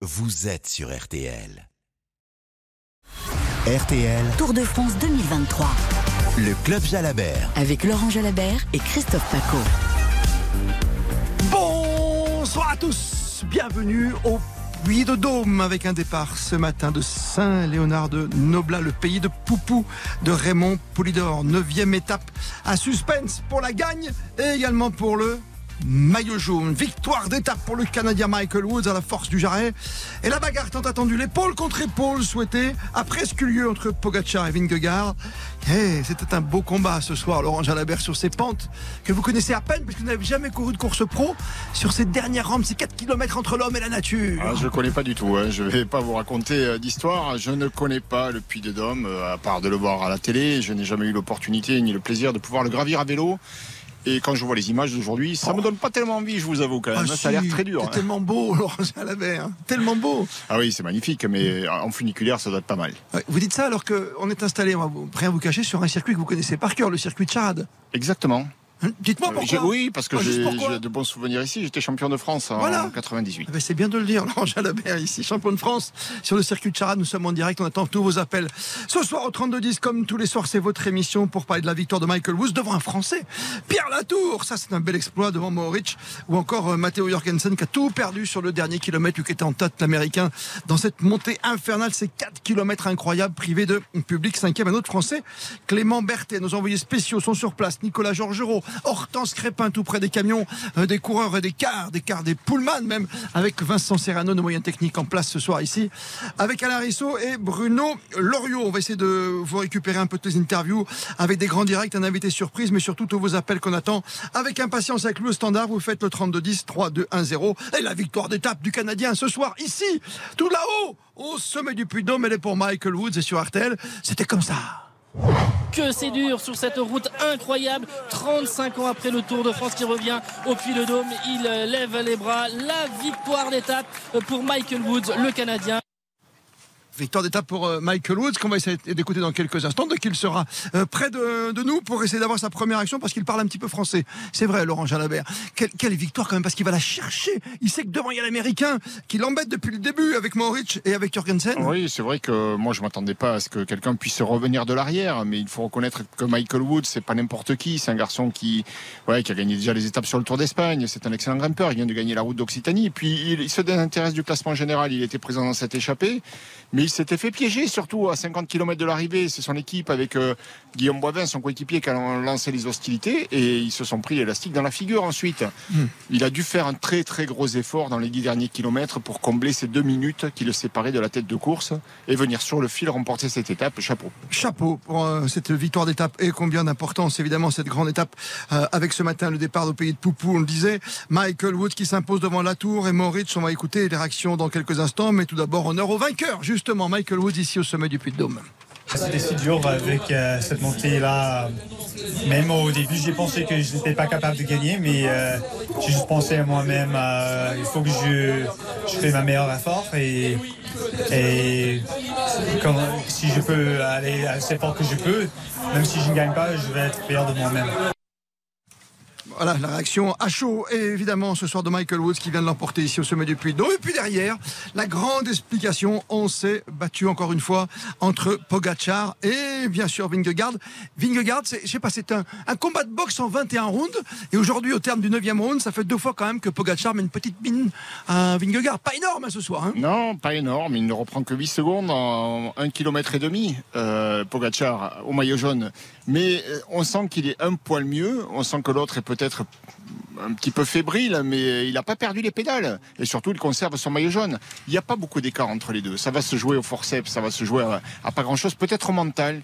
vous êtes sur RTL. RTL, Tour de France 2023 le club Jalabert. avec Laurent Jalabert et Christophe Paco. Bonsoir à tous, bienvenue au Puy de Dôme avec un départ ce matin de Saint-Léonard de Noblat, le pays de Poupou de Raymond Poulidor. Neuvième étape à suspense pour la gagne et également pour le maillot jaune. Victoire d'étape pour le Canadien Michael Woods à la force du jarret. Et la bagarre tant attendue, l'épaule contre épaule souhaitée, a presque eu lieu entre Pogacar et Vingegaard. Eh, C'était un beau combat ce soir, Laurent Jalabert, sur ces pentes que vous connaissez à peine, puisque vous n'avez jamais couru de course pro, sur ces dernières rampes, ces 4 km entre l'homme et la nature. Ah, je ne connais pas du tout. hein. Je ne vais pas vous raconter euh, d'histoire. Je ne connais pas le Puy de Dôme, euh, à part de le voir à la télé. Je n'ai jamais eu l'opportunité ni le plaisir de pouvoir le gravir à vélo. Et quand je vois les images d'aujourd'hui, ça me donne pas tellement envie, je vous avoue quand même. Ah, ça a l'air très dur. c'est hein. tellement beau, Laurent Jalabert. hein. Tellement beau. Ah oui, c'est magnifique, mais en funiculaire, ça doit être pas mal. Ouais, Vous dites ça alors qu'on est installé, on va rien vous cacher, sur un circuit que vous connaissez par cœur, le circuit de Charade. Exactement. Hein, Dites-moi Euh, pourquoi. oui, parce que Ah, j'ai de bons souvenirs ici. J'étais champion de France en Voilà. 98. Ah ben, c'est bien de le dire, Laurent Jalabert ici, champion de France sur le circuit de Charade. Nous sommes en direct, on attend tous vos appels. Ce soir au 32-10, comme tous les soirs, c'est votre émission pour parler de la victoire de Michael Woods devant un Français. Pierre Latour, ça c'est un bel exploit devant Mohoric ou encore euh, Matteo Jorgensen qui a tout perdu sur le dernier kilomètre, lui qui était en tête l'américain dans cette montée infernale, ces 4 kilomètres incroyables privés de public. Cinquième, un autre Français, Clément Berthet. Nos envoyés spéciaux sont sur place. Nicolas Georgerot, Hortense Crépin, tout près des camions, euh, des coureurs et des cars, des cars, des pullman même, avec Vincent Serrano, nos moyens techniques en place ce soir ici, avec Alain Risseau et Bruno Loriot. On va essayer de vous récupérer un peu de tes interviews avec des grands directs, un invité surprise, mais surtout tous vos appels qu'on attend avec impatience avec le standard. Vous faites le 32-10, 3-2-1-0 et la victoire d'étape du Canadien ce soir ici, tout là-haut, au sommet du Puy-de-Dôme. Elle est pour Michael Woods et sur RTL. C'était comme ça. Que c'est dur sur cette route incroyable. 35 ans après le Tour de France qui revient au Puy-le-Dôme, il lève les bras. La victoire d'étape pour Michael Woods, le Canadien. Victoire d'étape pour euh, Michael Woods, qu'on va essayer d'écouter dans quelques instants, dès qu'il sera euh, près de, nous pour essayer d'avoir sa première action, parce qu'il parle un petit peu français. C'est vrai, Laurent Jalabert. Quelle, victoire quand même, parce qu'il va la chercher. Il sait que devant, il y a l'Américain qui l'embête depuis le début avec Mohoric et avec Jorgensen. Oui, c'est vrai que moi je m'attendais pas à ce que quelqu'un puisse revenir de l'arrière, mais il faut reconnaître que Michael Woods c'est pas n'importe qui, c'est un garçon qui, ouais, qui a gagné déjà les étapes sur le Tour d'Espagne, c'est un excellent grimpeur, il vient de gagner la route d'Occitanie, puis il, il se désintéresse du classement général, il était présent dans cette échappée, mais il s'était fait piéger surtout à 50 km de l'arrivée, c'est son équipe avec euh, Guillaume Boivin, son coéquipier, qui a lancé les hostilités et ils se sont pris l'élastique dans la figure ensuite. Il a dû faire un très très gros effort dans les 10 derniers kilomètres pour combler ces deux minutes qui le séparaient de la tête de course et venir sur le fil remporter cette étape. Chapeau. Chapeau pour euh, cette victoire d'étape et combien d'importance évidemment cette grande étape euh, avec ce matin le départ au pays de Poupou, on le disait. Michael Woods qui s'impose devant la tour et Moritz, on va écouter les réactions dans quelques instants, mais tout d'abord honneur au vainqueur justement, Michael Woods ici au sommet du Puy-de-Dôme. C'était si dur avec euh, cette montée-là. Même au début, j'ai pensé que je n'étais pas capable de gagner, mais euh, j'ai juste pensé à moi-même, euh, il faut que je, je fais ma meilleure effort et, si je peux aller assez fort que je peux, même si je ne gagne pas, je vais être fier de moi-même. Voilà la réaction à chaud évidemment ce soir de Michael Woods qui vient de l'emporter ici au sommet du Puy. Donc, et puis derrière, la grande explication, on s'est battu encore une fois entre Pogachar et bien sûr Vingegaard. Vingegaard, je sais pas, c'est un, combat de boxe en 21 rounds et aujourd'hui au terme du 9e round, ça fait deux fois quand même que Pogachar met une petite mine à Vingegaard. Pas énorme hein, ce soir. Hein. Non, pas énorme. Il ne reprend que 8 secondes en 1 km et demi, euh, Pogacar au maillot jaune. Mais euh, on sent qu'il est un poil mieux. On sent que l'autre est peut-être un petit peu fébrile, mais il n'a pas perdu les pédales. Et surtout, il conserve son maillot jaune. Il n'y a pas beaucoup d'écart entre les deux. Ça va se jouer au forceps, ça va se jouer à, pas grand-chose, peut-être au mental.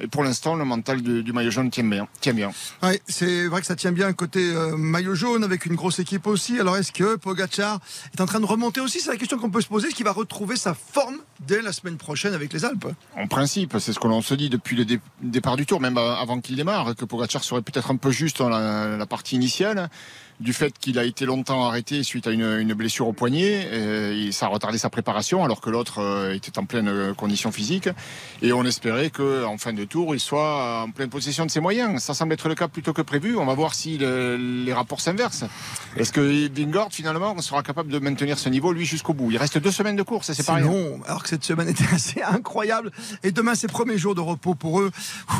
Et pour l'instant, le mental du maillot jaune tient bien. Tient bien. C'est vrai que ça tient bien côté euh, maillot jaune avec une grosse équipe aussi. Alors est-ce que Pogachar est en train de remonter aussi? C'est la question qu'on peut se poser. Est-ce qu'il va retrouver sa forme dès la semaine prochaine avec les Alpes. En principe, c'est ce que l'on se dit depuis le départ du tour, même avant qu'il démarre, que Pogacar serait peut-être un peu juste dans la partie initiale du fait qu'il a été longtemps arrêté suite à une, blessure au poignet. Et ça a retardé sa préparation alors que l'autre euh, était en pleine euh, condition physique. Et on espérait qu'en fin de tour, il soit en pleine possession de ses moyens. Ça semble être le cas plutôt que prévu. On va voir si les rapports s'inversent. Est-ce que Vingord, finalement, sera capable de maintenir ce niveau, lui, jusqu'au bout? Il reste deux semaines de course, c'est pas Non, alors que cette semaine était assez incroyable. Et demain, c'est premier jour de repos pour eux.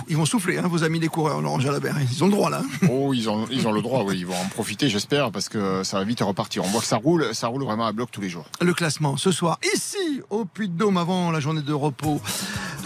Ils vont souffler, hein, vos amis les coureurs, Laurent Jalabert. Ils ont le droit, là. Oh, ils ont, ils ont le droit, oui. Ils vont en profiter j'espère, parce que ça va vite repartir. On voit que ça roule, ça roule vraiment à bloc tous les jours. Le classement ce soir, ici, au Puy-de-Dôme, avant la journée de repos,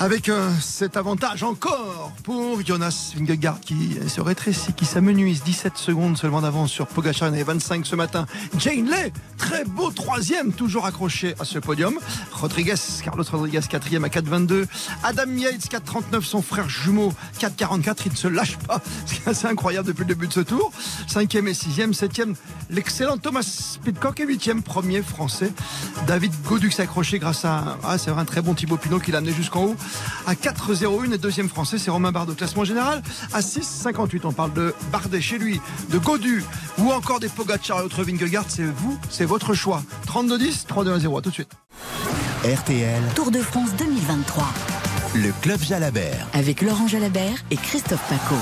avec euh, cet avantage encore pour Jonas Vingegaard qui se rétrécit, qui s'amenuise. 17 secondes seulement d'avance sur Pogacar, avait 25 ce matin. Jane Lay, très beau troisième, toujours accroché à ce podium. Rodriguez, Carlos Rodriguez, quatrième à 4,22. Adam Yates, 4,39, son frère jumeau, 4,44. Il ne se lâche pas. C'est assez incroyable depuis le début de ce tour. Cinquième et sixième 7e, l'excellent Thomas Pitcock et 8e, premier français. David Godux accroché grâce à ah, un très bon Thibaut Pinot qui l'a amené jusqu'en haut à 4-0-1 et deuxième français c'est Romain Bardot. Classement général à 6-58. On parle de Bardet chez lui, de Godu ou encore des Pogacar et autres Vingegaard. C'est vous, c'est votre choix. 32-10, 3-2-0. À tout de suite. RTL. Tour de France 2023. Le Club Jalabert. Avec Laurent Jalabert et Christophe Paco.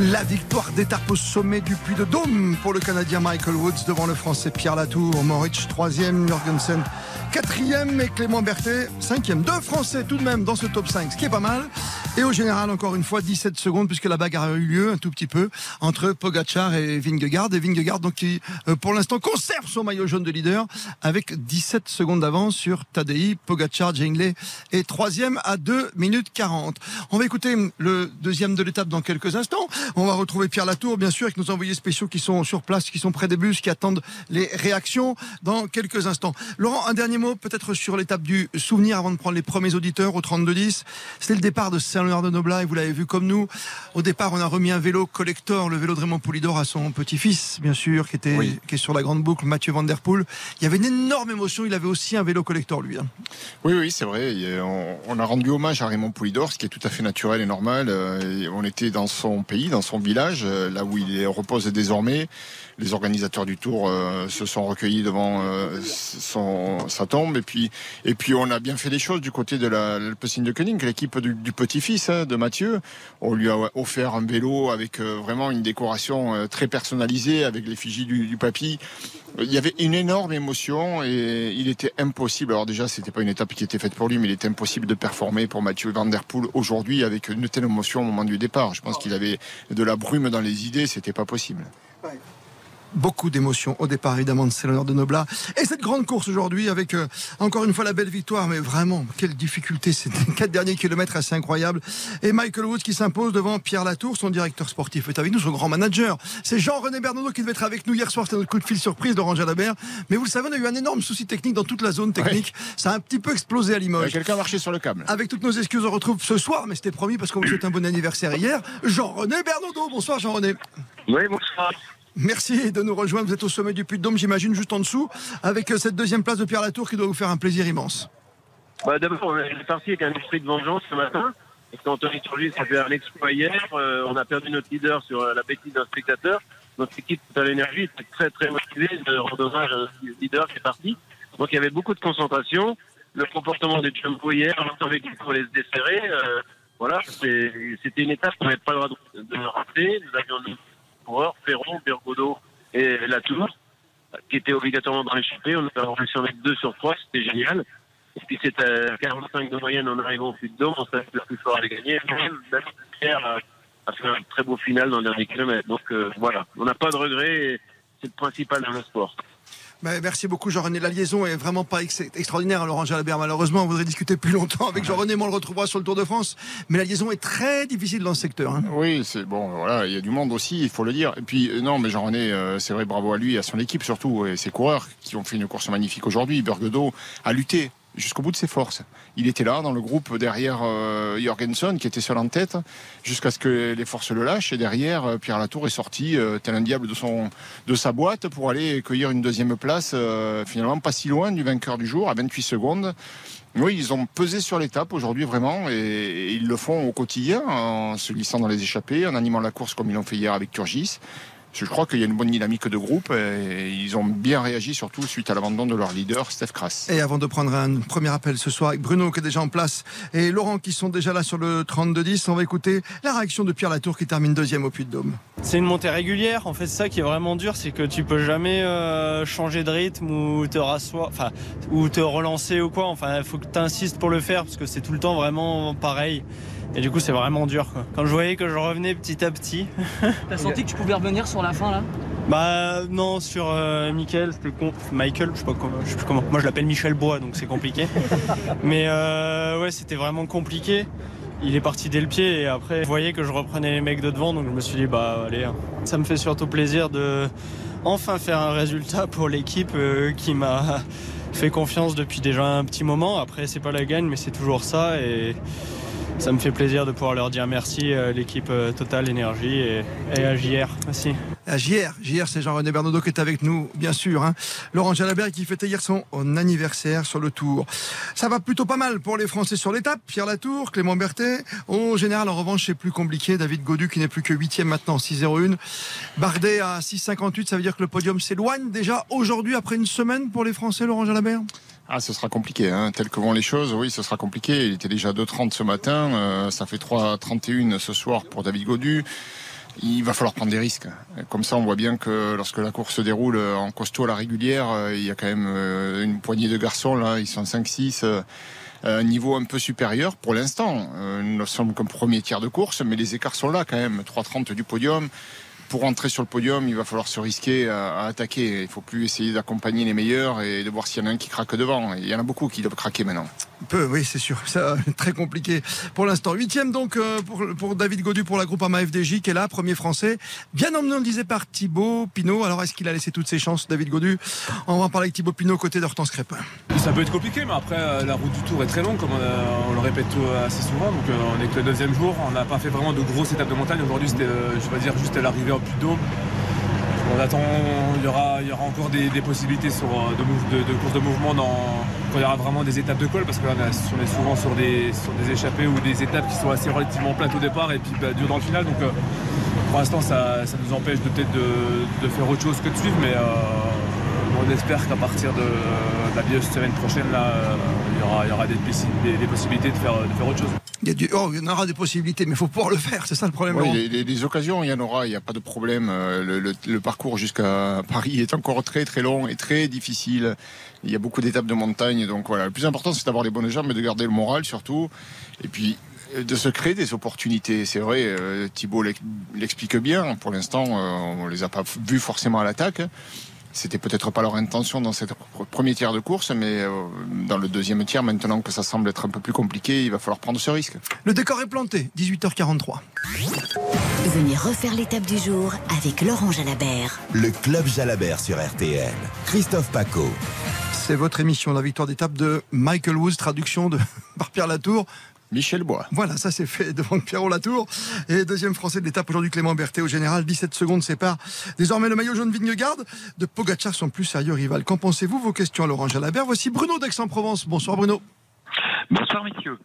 La victoire d'étape au sommet du Puy de Dôme pour le Canadien Michael Woods devant le Français Pierre Latour, Moritz troisième, Jorgensen quatrième et Clément Berthet cinquième. Deux Français tout de même dans ce top 5, ce qui est pas mal. Et au général, encore une fois, 17 secondes puisque la bagarre a eu lieu un tout petit peu entre Pogachar et Vingegaard. Et Vingegaard, donc, qui euh, pour l'instant conserve son maillot jaune de leader avec 17 secondes d'avance sur Tadei, Pogachar, Jingley et troisième à 2 minutes 40. On va écouter le deuxième de l'étape dans quelques instants. On va retrouver Pierre Latour, bien sûr, avec nos envoyés spéciaux qui sont sur place, qui sont près des bus, qui attendent les réactions dans quelques instants. Laurent, un dernier mot peut-être sur l'étape du souvenir avant de prendre les premiers auditeurs au 32-10. C'était le départ de Saint-Léonard de Noblat et vous l'avez vu comme nous. Au départ, on a remis un vélo collector, le vélo de Raymond Poulidor à son petit-fils, bien sûr, qui était qui est sur la grande boucle, Mathieu Van Der Poel. Il y avait une énorme émotion. Il avait aussi un vélo collector, lui. Hein. Oui, oui, c'est vrai. On, a rendu hommage à Raymond Poulidor, ce qui est tout à fait naturel et normal. Euh, on était dans son pays, dans son village, euh, là où il repose désormais. Les organisateurs du tour euh, se sont recueillis devant son, sa tombe. Et puis, et puis, on a bien fait les choses du côté de l'Alpecin de Koenig, l'équipe du, petit-fils hein, de Mathieu. On lui a offert un vélo avec vraiment une décoration très personnalisée, avec l'effigie du, du papy. Il y avait une énorme émotion et il était impossible. Alors déjà, c'était pas une étape qui était faite pour lui, mais il était impossible de performer pour Mathieu Van Der Poel aujourd'hui avec une telle émotion au moment du départ. Je pense qu'il avait de la brume dans les idées, c'était pas possible beaucoup d'émotions au départ évidemment de l'honneur de Noblat et cette grande course aujourd'hui avec euh, encore une fois la belle victoire. Mais vraiment quelle difficulté. C'était quatre derniers kilomètres assez incroyable et Michael Woods qui s'impose devant Pierre Latour son directeur sportif est avec nous son grand manager. C'est Jean-René Bernaudot qui devait être avec nous hier soir. C'était notre coup de fil surprise de Jalabert mais vous le savez on a eu un énorme souci technique dans toute la zone technique. Ça a un petit peu explosé à Limoges. Quelqu'un marché sur le câble. Avec toutes nos excuses on retrouve ce soir mais c'était promis parce qu'on vous souhaite un bon anniversaire hier. Jean-René Bernaudot bonsoir Jean-René. Oui bonsoir Merci de nous rejoindre. Vous êtes au sommet du Puy de Dôme, j'imagine, juste en dessous, avec euh, cette deuxième place de Pierre Latour qui doit vous faire un plaisir immense. Bah, D'abord, on est parti avec un esprit de vengeance ce matin. Et quand Anthony Turgis a fait un exploit hier, euh, on a perdu notre leader sur euh, la d'un spectateur. Notre équipe à l'énergie était très très motivée de rendre hommage leader qui est parti. Donc il y avait beaucoup de concentration. Le comportement des Jumbo hier, avec les les se desserrer, voilà, c'était une étape qu'on n'avait pas le droit de, de rater. Nous avions coureurs, Ferron, Bergodo et Latour, qui étaient obligatoirement dans l'échappée. On a réussi à mettre deux sur trois, c'était génial. Et puis c'était à 45 de moyenne en arrivant au de Dôme, on savait que le plus fort allait gagner. Même Pierre a, fait un très beau final dans le dernier kilomètre. Donc euh, voilà, on n'a pas de regrets, c'est le principal dans le sport merci beaucoup Jean-René. La liaison est vraiment pas extraordinaire, Laurent Jalabert. Malheureusement, on voudrait discuter plus longtemps avec Jean-René, mais on le retrouvera sur le Tour de France. Mais la liaison est très difficile dans ce secteur. Hein. Oui, c'est bon, voilà, il y a du monde aussi, il faut le dire. Et puis, euh, non, mais Jean-René, euh, c'est vrai, bravo à lui et à son équipe surtout, et ses coureurs qui ont fait une course magnifique aujourd'hui. Berguedo a lutté jusqu'au bout de ses forces. Il était là dans le groupe derrière euh, Jorgensen qui était seul en tête jusqu'à ce que les forces le lâchent et derrière euh, Pierre Latour est sorti euh, tel un diable de sa boîte pour aller cueillir une deuxième place finalement pas si loin du vainqueur du jour à 28 secondes. Oui, ils ont pesé sur l'étape aujourd'hui vraiment et, et ils le font au quotidien en se glissant dans les échappées, en animant la course comme ils l'ont fait hier avec Turgis. Je crois qu'il y a une bonne dynamique de groupe et ils ont bien réagi surtout suite à l'abandon de leur leader Steph Kras. Et avant de prendre un premier appel ce soir avec Bruno qui est déjà en place et Laurent qui sont déjà là sur le 32-10, on va écouter la réaction de Pierre Latour qui termine deuxième au Puy-de-Dôme. C'est une montée régulière. En fait, c'est ça qui est vraiment dur, c'est que tu peux jamais euh, changer de rythme ou te rasseoir, enfin, ou te relancer ou quoi. Enfin, il faut que tu insistes pour le faire parce que c'est tout le temps vraiment pareil. Et du coup, c'est vraiment dur. Quoi. Quand je voyais que je revenais petit à petit. T'as senti que tu pouvais revenir sur la fin là? Bah non, sur euh, Michael, c'était con... Michael, je sais pas comment, je sais plus comment. Moi, je l'appelle Michel Bois, donc c'est compliqué. Mais euh, ouais, c'était vraiment compliqué. Il est parti dès le pied et après, je voyais que je reprenais les mecs de devant, donc je me suis dit bah allez. hein. Ça me fait surtout plaisir de enfin faire un résultat pour l'équipe euh, qui m'a fait confiance depuis déjà un petit moment. Après, c'est pas la gagne, mais c'est toujours ça et ça me fait plaisir de pouvoir leur dire merci à l'équipe euh, Total Énergie et, à JR. Merci. À JR, JR c'est Jean-René Bernaudot qui est avec nous, bien sûr. hein. Laurent Jalabert qui fêtait hier son anniversaire sur le Tour. Ça va plutôt pas mal pour les Français sur l'étape. Pierre Latour, Clément Berthet. Au général, en revanche, c'est plus compliqué. David Godu qui n'est plus que 8 maintenant, 6-0-1. Bardet à 6-58, ça veut dire que le podium s'éloigne déjà aujourd'hui après une semaine pour les Français, Laurent Jalabert? Ah, ce sera compliqué, hein. tel que vont les choses, oui, ce sera compliqué. Il était déjà 2,30 ce matin, euh, ça fait 3,31 ce soir pour David Godu. Il va falloir prendre des risques. Comme ça, on voit bien que lorsque la course se déroule en costaud à la régulière, euh, il y a quand même euh, une poignée de garçons, là, ils sont 5-6. euh, un niveau un peu supérieur pour l'instant. Nous sommes qu'un premier tiers de course, mais les écarts sont là quand même. 3,30 du podium. Pour entrer sur le podium, il va falloir se risquer à, à attaquer. Il ne faut plus essayer d'accompagner les meilleurs et de voir s'il y en a un qui craque devant. Il y en a beaucoup qui doivent craquer maintenant. Peu, oui, c'est sûr. Ça, très compliqué pour l'instant. Huitième donc euh, pour, pour David Godu pour la Groupama FDJ qui est là, premier français. Bien emmené, on le disait, par Thibaut Pinot. Alors, est-ce qu'il a laissé toutes ses chances, David Godu? On va en parler avec Thibaut Pinot, côté d'Hortense Crépin. Ça peut être compliqué, mais après, euh, la route du Tour est très longue, comme on, a- on le répète euh, assez souvent. Donc, euh, on est que le deuxième jour. On n'a pas fait vraiment de grosses étapes de montagne. Aujourd'hui, c'était, euh, je vais dire, juste l'arrivée au Puy-de-Dôme. On attend, il y aura, il y aura encore des, possibilités euh, de, de, de courses de mouvement dans, quand il y aura vraiment des étapes de col, parce que là, on, est souvent sur des, sur des échappées ou des étapes qui sont assez relativement plates au départ et puis bah, dans le final. Donc, euh, pour l'instant, ça, nous empêche peut-être de, de faire autre chose que de suivre, mais euh, on espère qu'à partir de, de la milieu de semaine prochaine, là, euh, il y aura, il y aura des, possi- des- des possibilités de faire, de faire autre chose. Il y, a du- oh, il y en aura des possibilités, mais il faut pouvoir le faire. C'est ça le problème. Oui, les occasions, il y en aura, il n'y a pas de problème. Euh, Le, le- le parcours jusqu'à Paris est encore très très long et très difficile. Il y a beaucoup d'étapes de montagne, donc voilà. Le plus important, c'est d'avoir les bonnes jambes et de garder le moral surtout. Et puis euh, de se créer des opportunités. C'est vrai, Thibault l'ex- l'explique bien. Pour l'instant, on les a pas vus forcément à l'attaque. C'était peut-être pas leur intention dans cette pr- premier tiers de course, mais euh, dans le deuxième tiers, maintenant que ça semble être un peu plus compliqué, il va falloir prendre ce risque. Le décor est planté, 18h43. Venez refaire l'étape du jour avec Laurent Jalabert. Le Club Jalabert sur RTL. Christophe Paco. C'est votre émission, la victoire d'étape de Michael Woods, traduction de, par Pierre Latour. Michel Bois. Voilà, ça c'est fait devant Pierrot Latour. Et deuxième français de l'étape aujourd'hui, Clément Berthet au général. 17 secondes séparent désormais le maillot jaune Vignegarde de Pogacar, son plus sérieux rival. Qu'en pensez-vous Vos questions à Laurent Jalabert. Voici Bruno d'Aix-en-Provence. Bonsoir Bruno. Bonsoir messieurs.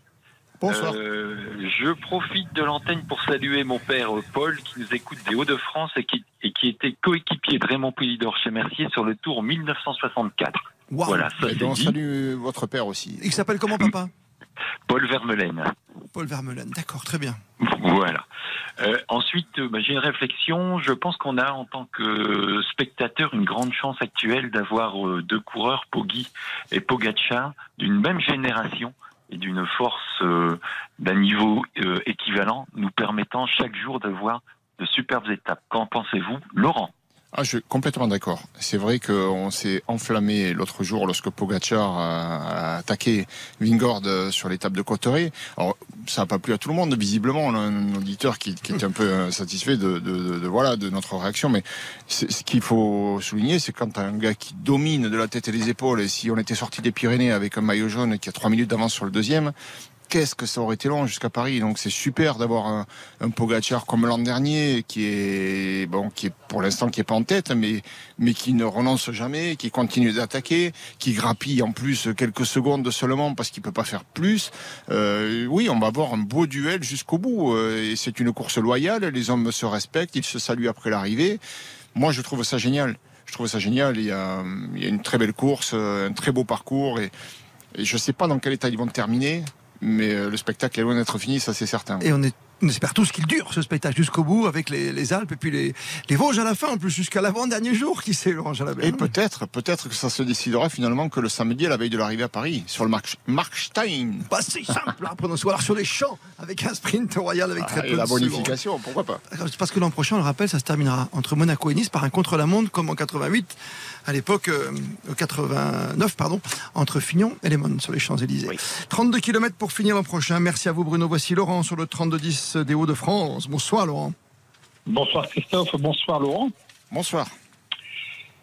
Bonsoir. Euh, je profite de l'antenne pour saluer mon père Paul qui nous écoute des Hauts-de-France et qui, et qui était coéquipier de Raymond Poulidor chez Mercier sur le Tour 1964. Waouh. Voilà, ça Et c'est donc, on dit. salue votre père aussi. Il s'appelle comment papa? Paul Vermeulen. Paul Vermeulen. D'accord, très bien. Voilà. Euh, ensuite, euh, bah, j'ai une réflexion. Je pense qu'on a en tant que spectateur une grande chance actuelle d'avoir euh, deux coureurs, Poggi et Pogacar, d'une même génération et d'une force euh, d'un niveau euh, équivalent, nous permettant chaque jour de voir de superbes étapes. Qu'en pensez-vous, Laurent? Ah, je suis complètement d'accord. C'est vrai qu'on s'est enflammé l'autre jour lorsque Pogacar a, attaqué Vingord sur l'étape de Cotteret. Alors, ça n'a pas plu à tout le monde, visiblement. On a un auditeur qui, qui est un peu satisfait de, de, de, voilà, de notre réaction. Mais ce qu'il faut souligner, c'est quand un gars qui domine de la tête et des épaules, et si on était sorti des Pyrénées avec un maillot jaune qui a trois minutes d'avance sur le deuxième, qu'est-ce que ça aurait été long jusqu'à Paris. Donc c'est super d'avoir un, un Pogacar comme l'an dernier, qui est bon, qui est pour l'instant qui est pas en tête, mais mais qui ne renonce jamais, qui continue d'attaquer, qui grappille en plus quelques secondes seulement parce qu'il peut pas faire plus. Euh, oui, on va avoir un beau duel jusqu'au bout. Euh, et c'est une course loyale. Les hommes se respectent, ils se saluent après l'arrivée. Moi, je trouve ça génial. Je trouve ça génial. Il y a, une très belle course, un très beau parcours et, et je ne sais pas dans quel état ils vont terminer mais euh, le spectacle est loin d'être fini, ça c'est certain. On espère tous qu'il dure ce spectacle jusqu'au bout avec les, les, Alpes et puis les, les Vosges à la fin, en plus jusqu'à l'avant-dernier jour, qui sait, Laurent Jalabert. Et peut-être, peut-être que ça se décidera finalement que le samedi à la veille de l'arrivée à Paris, sur le Mark, Markstein. Pas si simple, hein, prenons soir sur les champs avec un sprint royal avec très ah, peu la de bonification, pourquoi pas Parce que l'an prochain, on le rappelle, ça se terminera entre Monaco et Nice par un contre-la-montre comme en 88 à l'époque, euh, 89, pardon, entre Fignon et Lemon sur les Champs-Élysées. Oui. 32 km pour finir l'an prochain. Merci à vous, Bruno. Voici Laurent sur le 32-10 des Hauts-de-France. Bonsoir, Laurent. Bonsoir, Christophe. Bonsoir, Laurent. Bonsoir.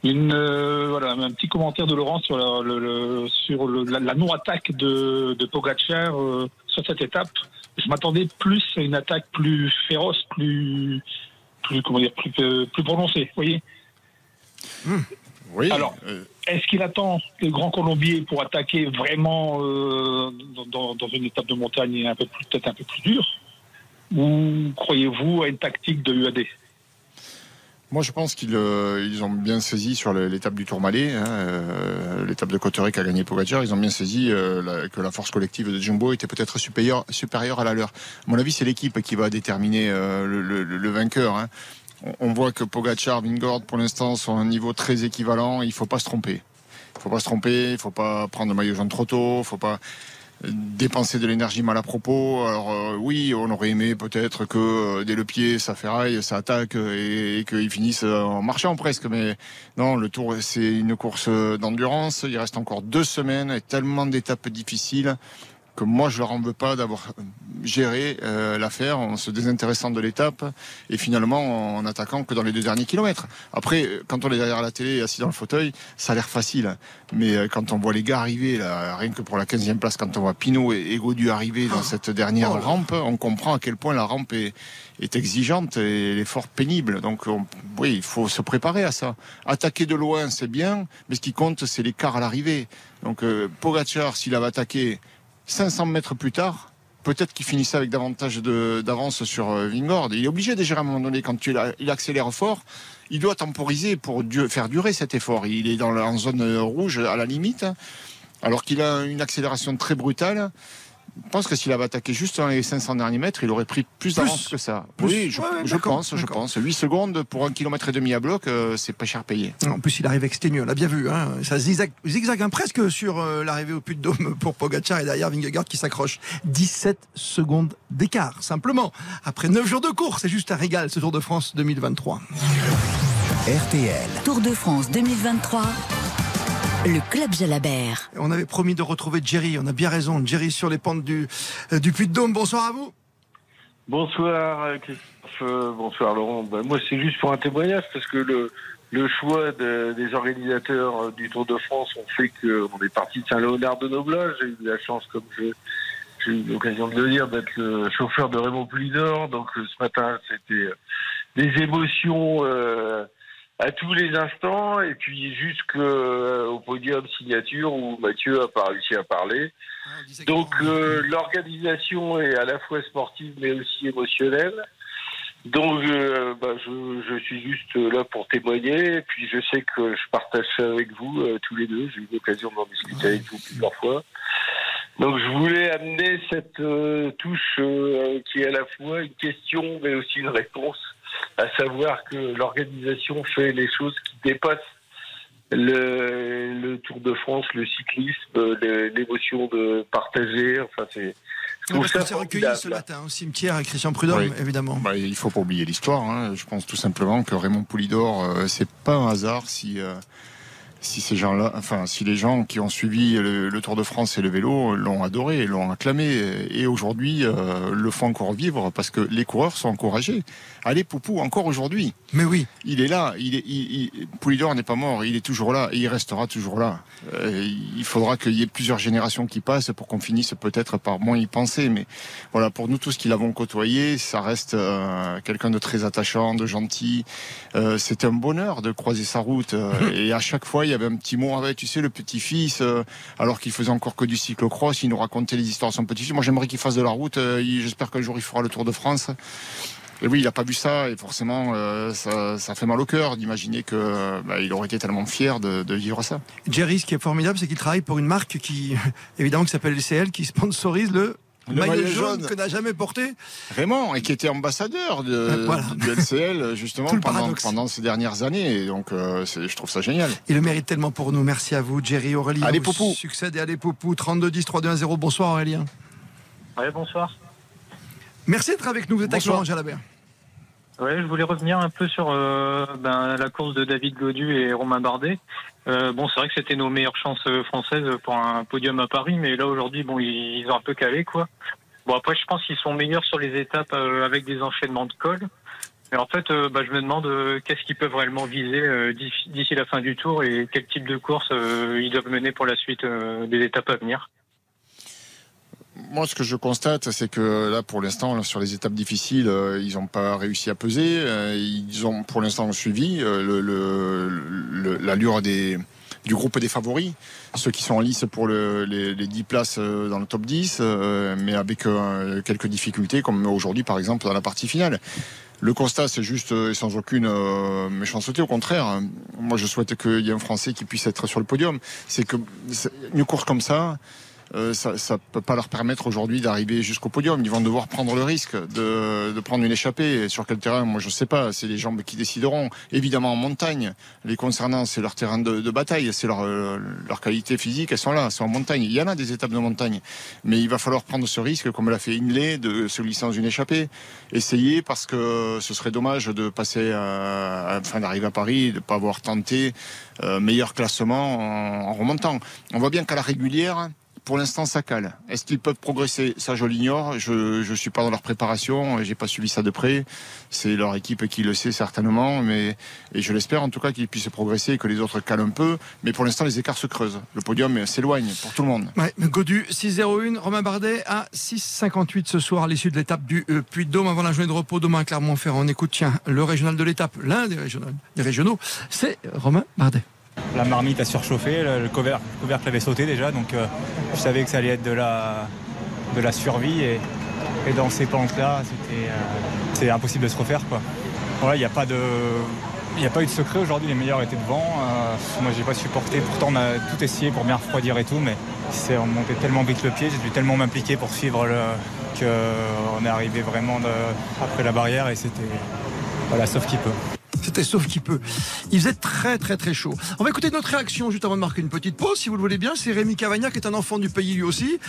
Une, euh, voilà, un petit commentaire de Laurent sur, la, le, le, sur le, la, la non-attaque de, de Pogacar euh, sur cette étape. Je m'attendais plus à une attaque plus féroce, plus, plus comment dire, plus, euh, plus prononcée. Vous voyez. Mmh. Oui. Alors, est-ce qu'il attend le Grand Colombier pour attaquer vraiment dans, dans, une étape de montagne un peu plus, peut-être un peu plus dure? Ou croyez-vous à une tactique de UAD moi, je pense qu'ils euh, ont bien saisi sur l'étape du Tourmalet, hein, euh, l'étape de Cotteret qu'a gagné Pogacar, ils ont bien saisi euh, que la force collective de Jumbo était peut-être supérieure, à la leur. À mon avis, c'est l'équipe qui va déterminer le, le, vainqueur. Hein on voit que Pogacar, Vingord, pour l'instant, sont à un niveau très équivalent. Il faut pas se tromper. Il faut pas se tromper. Il faut pas prendre le maillot jaune trop tôt. Il faut pas dépenser de l'énergie mal à propos. Alors euh, oui, on aurait aimé peut-être que euh, dès le pied ça ferraille, ça attaque et, et qu'ils finissent en marchant presque. Mais non, le Tour c'est une course d'endurance. Il reste encore deux semaines et tellement d'étapes difficiles que moi je leur en veux pas d'avoir géré euh, l'affaire en se désintéressant de l'étape et finalement en attaquant que dans les deux derniers kilomètres. Après, quand on est derrière la télé assis dans le fauteuil, ça a l'air facile. Mais euh, quand on voit les gars arriver, là, rien que pour la 15e place, quand on voit Pinot et, et Gaudu arriver dans cette dernière Oh rampe, on comprend à quel point la rampe est, est exigeante et l'effort pénible. Donc on- oui, il faut se préparer à ça. Attaquer de loin, c'est bien, mais ce qui compte, c'est l'écart à l'arrivée. Donc euh, Pogacar, s'il avait attaqué 500 mètres plus tard, peut-être qu'il finissait avec davantage d'avance sur euh, Vingord. Il est obligé de gérer à un moment donné, quand il accélère fort, il doit temporiser pour faire durer cet effort. Il est dans la, en zone euh, rouge à la limite, alors qu'il a une accélération très brutale. Je pense que s'il avait attaqué juste dans les 500 derniers mètres, il aurait pris plus d'avance que ça. Plus. Oui, je, Ouais, ouais, je d'accord, pense, je pense. 8 secondes pour un kilomètre et demi à bloc, euh, c'est pas cher payé. En plus, il arrive exténué, on l'a bien vu. Hein. Ça zigzague, zigzague hein, presque sur euh, l'arrivée au Puy de Dôme pour Pogacar et derrière Vingegaard qui s'accroche. 17 secondes d'écart, simplement. Après 9 jours de course, c'est juste un régal ce Tour de France 2023. RTL. Tour de France 2023. Le Club Jalabert. On avait promis de retrouver Jerry, on a bien raison. Jerry sur les pentes du, euh, du Puy de Dôme. Bonsoir à vous. Bonsoir euh, Christophe, euh, bonsoir Laurent. Ben, moi c'est juste pour un témoignage parce que le, le choix de- des organisateurs du Tour de France ont fait qu'on est parti de Saint-Léonard de Noblat. J'ai eu la chance, comme je- j'ai eu l'occasion de le dire, d'être le chauffeur de Raymond Poulidor. Donc ce matin c'était des émotions euh, à tous les instants et puis jusqu'au podium signature où Mathieu a pas réussi à parler. Donc euh, l'organisation est à la fois sportive mais aussi émotionnelle. Donc euh, bah, je, je suis juste là pour témoigner et puis je sais que je partage ça avec vous euh, tous les deux. J'ai eu l'occasion d'en discuter avec vous plusieurs fois. Donc je voulais amener cette euh, touche euh, qui est à la fois une question mais aussi une réponse, à savoir que l'organisation fait les choses qui dépassent le, le Tour de France, le cyclisme, l'émotion de partager. Enfin, c'est, Ouais, parce qu'on s'est recueilli ce matin au cimetière avec Christian Prudhomme, Oui. évidemment. Bah, il faut pas oublier l'histoire. hein. Je pense tout simplement que Raymond Poulidor, euh, c'est pas un hasard si euh, si ces gens-là, enfin si les gens qui ont suivi le, le Tour de France et le vélo l'ont adoré, l'ont acclamé et aujourd'hui euh, le font encore vivre parce que les coureurs sont encouragés. Allez Poupou, encore aujourd'hui. Mais oui. Il est là. Il est, il- il- Poulidor n'est pas mort. Il est toujours là et il restera toujours là. Euh, il faudra qu'il y ait plusieurs générations qui passent pour qu'on finisse peut-être par moins y penser. Mais voilà, pour nous tous qui l'avons côtoyé, ça reste euh, quelqu'un de très attachant, de gentil. C'était un bonheur de croiser sa route. et à chaque fois, il y avait un petit mot. Tu sais, le petit-fils, euh, alors qu'il faisait encore que du cyclocross, il nous racontait les histoires de son petit-fils. Moi, j'aimerais qu'il fasse de la route. Euh, J'espère qu'un jour, il fera le Tour de France. Et oui, il n'a pas vu ça et forcément, euh, ça, ça fait mal au cœur d'imaginer que bah, il aurait été tellement fier de, de vivre ça. Jerry, ce qui est formidable, c'est qu'il travaille pour une marque qui, évidemment, qui s'appelle LCL, qui sponsorise le, Le maillot maillot jaune, jaune. que n'a jamais porté. Raymond, et qui était ambassadeur de, Voilà. de LCL justement pendant, ces dernières années. Et donc, euh, je trouve ça génial. Il le mérite tellement pour nous. Merci à vous, Jerry, Aurélien. Allez, vous Poupou. Succède et allez, Poupou. 32 10 3 2 1 0. Bonsoir, Aurélien. Ouais, bonsoir. Merci d'être avec nous. Vous êtes avec Bonsoir. Laurent Jalabert. Ouais, je voulais revenir un peu sur euh, ben, la course de David Godu et Romain Bardet. Euh, bon, c'est vrai que c'était nos meilleures chances euh, françaises pour un podium à Paris, mais là aujourd'hui, bon, ils, ont un peu calé, quoi. Bon, après, je pense qu'ils sont meilleurs sur les étapes euh, avec des enchaînements de col. Mais en fait, euh, bah, je me demande euh, qu'est-ce qu'ils peuvent réellement viser d'ici la fin du tour et quel type de course ils doivent mener pour la suite des étapes à venir. Moi, ce que je constate, c'est que là, pour l'instant, sur les étapes difficiles, euh, ils n'ont pas réussi à peser. Euh, ils ont, pour l'instant, suivi euh, l'allure du groupe des favoris, ceux qui sont en lice pour le- les, les 10 places dans le top 10, euh, mais avec quelques difficultés, comme aujourd'hui, par exemple, dans la partie finale. Le constat, c'est juste et sans aucune méchanceté, au contraire. hein. Moi, je souhaite qu'il y ait un Français qui puisse être sur le podium. C'est que une course comme ça, euh, ça ne peut pas leur permettre aujourd'hui d'arriver jusqu'au podium. Ils vont devoir prendre le risque de, de prendre une échappée. Sur quel terrain Moi, je ne sais pas. C'est les jambes qui décideront. Évidemment, en montagne, les concernant, c'est leur terrain de, de bataille, c'est leur, euh, leur qualité physique. Elles sont là, elles sont en montagne. Il y en a des étapes de montagne. Mais il va falloir prendre ce risque, comme l'a fait Inley, de se glisser dans une échappée. Essayer, parce que ce serait dommage de passer, à, enfin, d'arriver à Paris, de ne pas avoir tenté euh, meilleur classement en, en remontant. On voit bien qu'à la régulière, pour l'instant, ça cale. Est-ce qu'ils peuvent progresser? Ça, je l'ignore. Je ne suis pas dans leur préparation. J'ai pas suivi ça de près. C'est leur équipe qui le sait certainement, mais et je l'espère en tout cas qu'ils puissent progresser et que les autres calent un peu. Mais pour l'instant, les écarts se creusent. Le podium s'éloigne pour tout le monde. Ouais, Godu 6-0-1, Romain Bardet à 6-58 ce soir à l'issue de l'étape du euh, Puy-de-Dôme avant la journée de repos demain à Clermont-Ferrand. On écoute, tiens, le régional de l'étape, l'un des, des régionaux, c'est Romain Bardet. La marmite a surchauffé, le, le couvercle, le couvercle avait sauté déjà, donc euh, je savais que ça allait être de la, survie. Et, dans ces pentes-là, c'était, euh, impossible de se refaire. Quoi. Voilà, il n'y a pas eu de secret aujourd'hui, les meilleurs étaient devant. Euh, moi, j'ai pas supporté. Pourtant, on a tout essayé pour bien refroidir et tout, mais on montait tellement vite le pied, j'ai dû tellement m'impliquer pour suivre qu'on est arrivé vraiment après la barrière et c'était. Voilà, sauf qui peut. C'était sauf qui peut. Il faisait très très très chaud. On va écouter notre réaction juste avant de marquer une petite pause, si vous le voulez bien. C'est Rémi Cavagnac qui est un enfant du pays lui aussi.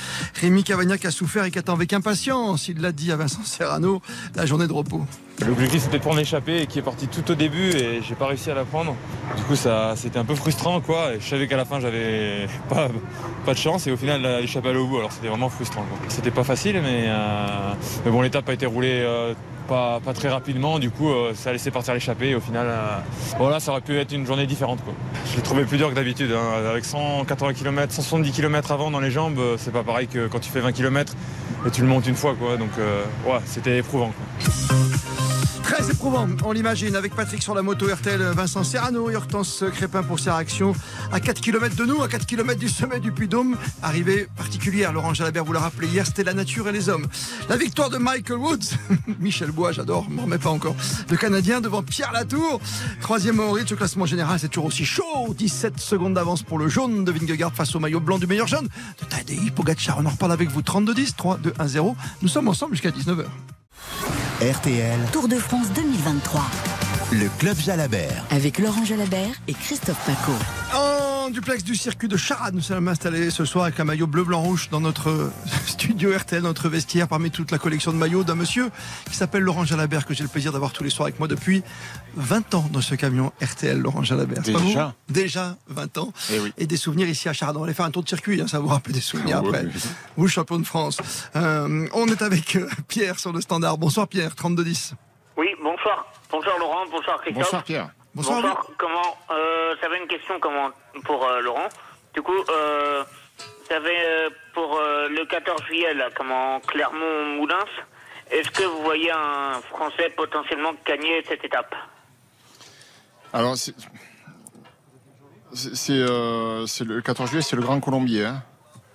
Rémi Cavagnac a souffert et qui attend avec impatience, il l'a dit à Vincent Serrano, la journée de repos. L'objectif c'était de prendre l'échappée et qui est parti tout au début et j'ai pas réussi à la prendre. Du coup ça c'était un peu frustrant quoi. Je savais qu'à la fin j'avais pas, pas de chance et au final l'échappée allait au bout alors c'était vraiment frustrant. C'était pas facile mais, euh, mais bon l'étape a été roulée euh, pas, très rapidement du coup euh, ça a laissé partir l'échappée au final euh, voilà ça aurait pu être une journée différente quoi. Je l'ai trouvé plus dur que d'habitude hein. avec 180 km, 170 km avant dans les jambes euh, c'est pas pareil que quand tu fais 20 km et tu le montes une fois quoi donc ouais c'était éprouvant. Très éprouvant, on l'imagine, avec Patrick sur la moto RTL, Vincent Serrano Hortense Crépin pour ses réactions. À 4 km de nous, à 4 km du sommet du Puy-Dôme, arrivée particulière, Laurent Jalabert vous l'a rappelé hier, c'était la nature et les hommes. La victoire de Michael Woods, Michel Bois, j'adore, m'en remets pas encore. Le Canadien devant Pierre Latour, troisième au rythme, classement général, c'est toujours aussi chaud, 17 secondes d'avance pour le jaune de Vingegaard face au maillot blanc du meilleur jaune de Tadej Pogacar. On en reparle avec vous, 32-10, 3, 2, 1, 0. Nous sommes ensemble jusqu'à 19h. RTL, Tour de France 2023 le club Jalabert. avec Laurent Jalabert et Christophe Paco. En En duplex du circuit de Charade, nous sommes installés ce soir avec un maillot bleu, blanc, rouge dans notre studio RTL, notre vestiaire, parmi toute la collection de maillots d'un monsieur qui s'appelle Laurent Jalabert, que j'ai le plaisir d'avoir tous les soirs avec moi depuis 20 ans dans ce camion RTL, Laurent Jalabert. Déjà Déjà 20 ans. Eh oui. Et des souvenirs ici à Charade. On va aller faire un tour de circuit, hein, ça vous rappelle des souvenirs Ah oui, après. oui. Vous, champion de France. Euh, on est avec euh, Pierre sur le standard. Bonsoir Pierre, 32-10. Oui, bonsoir. Bonsoir Laurent, bonsoir Christophe. Bonsoir, Pierre. Bonsoir, Comment euh, J'avais une question comment pour euh, Laurent. Du coup, euh, j'avais euh, pour euh, le 14 juillet là, comment Clermont-Moulins. Est-ce que vous voyez un Français potentiellement gagner cette étape? Alors, c'est. c'est- le 14 juillet, c'est le Grand Colombier. Hein.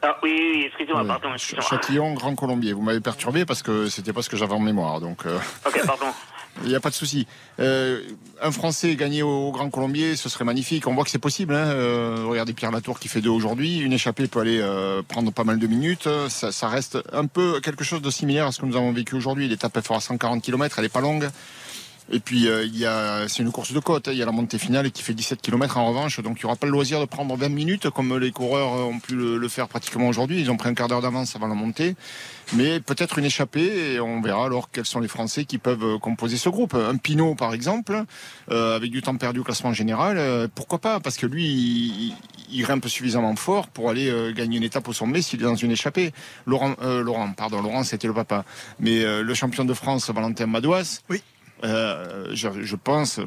Ah oui, oui, excusez-moi, Oui. pardon, excusez-moi. Châtillon, Grand Colombier. Vous m'avez perturbé parce que c'était pas ce que j'avais en mémoire. Donc, euh, Ok, pardon. il n'y a pas de souci. Euh, un Français gagner au Grand Colombier, ce serait magnifique. On voit que c'est possible. Hein. Euh, regardez Pierre Latour qui fait deux aujourd'hui. Une échappée peut aller euh, prendre pas mal de minutes. Ça, reste un peu quelque chose de similaire à ce que nous avons vécu aujourd'hui. L'étape elle fera 140 km, elle est pas longue. Et puis euh, il y a, c'est une course de côte. hein. Il y a la montée finale qui fait 17 km en revanche, donc il n'y aura pas le loisir de prendre 20 minutes comme les coureurs ont pu le, le faire pratiquement aujourd'hui. Ils ont pris un quart d'heure d'avance avant la montée, mais peut-être une échappée et on verra alors quels sont les Français qui peuvent euh, composer ce groupe. Un Pinot par exemple, euh, avec du temps perdu au classement général, euh, pourquoi pas? Parce que lui, il, il grimpe suffisamment fort pour aller euh, gagner une étape au sommet s'il est dans une échappée. Laurent, euh, Laurent, pardon, Laurent, c'était le papa. Mais le champion de France, Valentin Madouas, oui. Je, je pense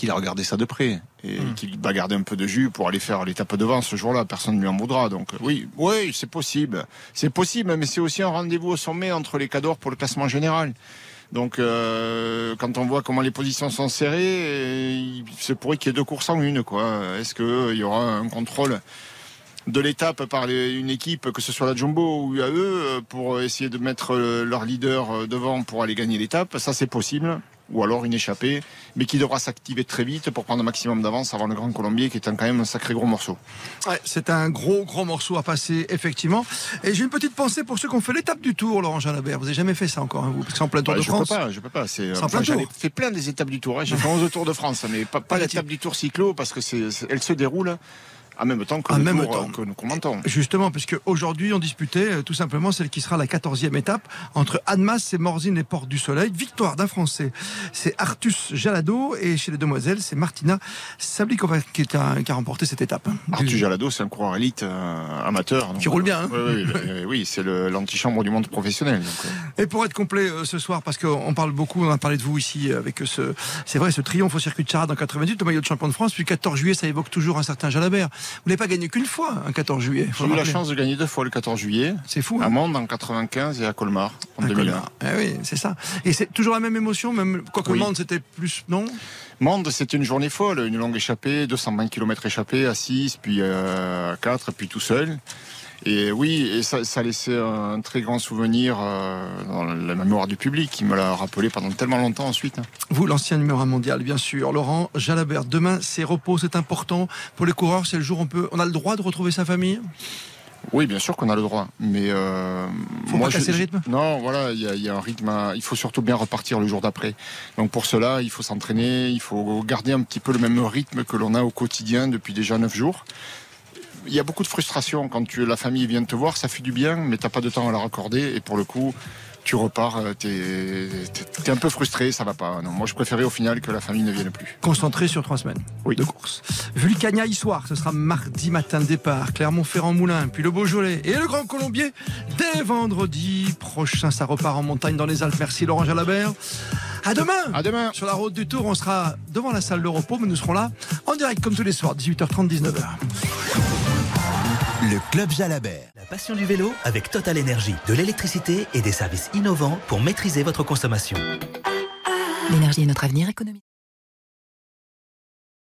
qu'il a regardé ça de près et qu'il va garder un peu de jus pour aller faire l'étape devant ce jour-là. Personne ne lui en voudra. Donc euh, oui, oui, c'est possible. C'est possible, mais c'est aussi un rendez-vous au sommet entre les cadors pour le classement général. Donc euh, quand on voit comment les positions sont serrées, euh, il se pourrait qu'il y ait deux courses en une. quoi. Est-ce qu'il y aura un contrôle de l'étape par les- une équipe, que ce soit la Jumbo ou UAE, euh, pour essayer de mettre euh, leur leader euh, devant pour aller gagner l'étape. Ça, c'est possible. Ou alors une échappée, mais qui devra s'activer très vite pour prendre un maximum d'avance avant le Grand Colombier, qui est un- quand même un sacré gros morceau. Ouais, c'est un gros, gros morceau à passer, effectivement. Et j'ai une petite pensée pour ceux qui ont fait l'étape du Tour, Laurent Jalabert. Vous n'avez jamais fait ça encore, hein, vous Parce que c'est en plein Tour Bah, de je France. peux pas, je peux pas. C'est, C'est en plein tour. fait plein des étapes du Tour. hein. J'ai fait 11 Tours de France, mais pas, pas l'étape du Tour cyclo parce que c'est- elle se déroule en même temps que En le même Tour temps. euh, que nous commentons. Justement, puisque aujourd'hui on disputait euh, tout simplement celle qui sera la 14e étape entre Annemasse et Morzine et Porte du Soleil. Victoire d'un Français, c'est Artus Jalado et chez les demoiselles, c'est Martina Sablikova qui, a remporté cette étape. Arthur Jalado, c'est un coureur élite euh, amateur. Qui roule bien, hein. Oui, oui, oui, oui, c'est l'antichambre du monde professionnel. donc, euh. Et pour être complet euh, ce soir, parce qu'on parle beaucoup, on a parlé de vous ici euh, avec ce, c'est vrai, ce triomphe au circuit de Charade en 98, le maillot de champion de France, puis le 14 juillet, ça évoque toujours un certain Jalabert. Vous n'avez pas gagné qu'une fois, un 14 juillet. J'ai eu la chance de gagner deux fois le 14 juillet. C'est fou. À hein. Mende en 95 et à Colmar en À 2001. Colmar. Eh oui, c'est ça. Et c'est toujours la même émotion, même quoi que Oui. monde c'était plus non? Mende, c'était une journée folle, une longue échappée, 220 km échappée à 6, puis euh, à 4, puis tout seul. Et oui, et ça, ça laissait un très grand souvenir euh, dans la mémoire du public, qui me l'a rappelé pendant tellement longtemps ensuite. hein. Vous, l'ancien numéro un mondial, bien sûr. Laurent Jalabert, demain, c'est repos, c'est important pour les coureurs. C'est le jour où on peut, on a le droit de retrouver sa famille? Oui, bien sûr qu'on a le droit, mais euh, Faut pas casser le rythme? Non, voilà, il y, a- y a un rythme. à- il faut surtout bien repartir le jour d'après. Donc pour cela, il faut s'entraîner, il faut garder un petit peu le même rythme que l'on a au quotidien depuis déjà neuf jours. Il y a beaucoup de frustration quand tu, la famille vient te voir, ça fait du bien, mais t'as pas de temps à la raccorder et pour le coup. Tu repars, euh, t'es t'es un peu frustré, ça va pas. Non, moi, je préférais au final que la famille ne vienne plus. Concentré sur trois semaines de course. Vulcania soir, ce sera mardi matin départ. Clermont-Ferrand-Moulin, puis le Beaujolais et le Grand Colombier dès vendredi prochain. Ça repart en montagne dans les Alpes. Merci Laurent Jalabert. À demain. À demain. Sur la route du Tour, on sera devant la salle de repos, mais nous serons là en direct comme tous les soirs, 18h30, 19h. Le Club Jalabert. La passion du vélo avec Total Énergie, de l'électricité et des services innovants pour maîtriser votre consommation. L'énergie est notre avenir économique.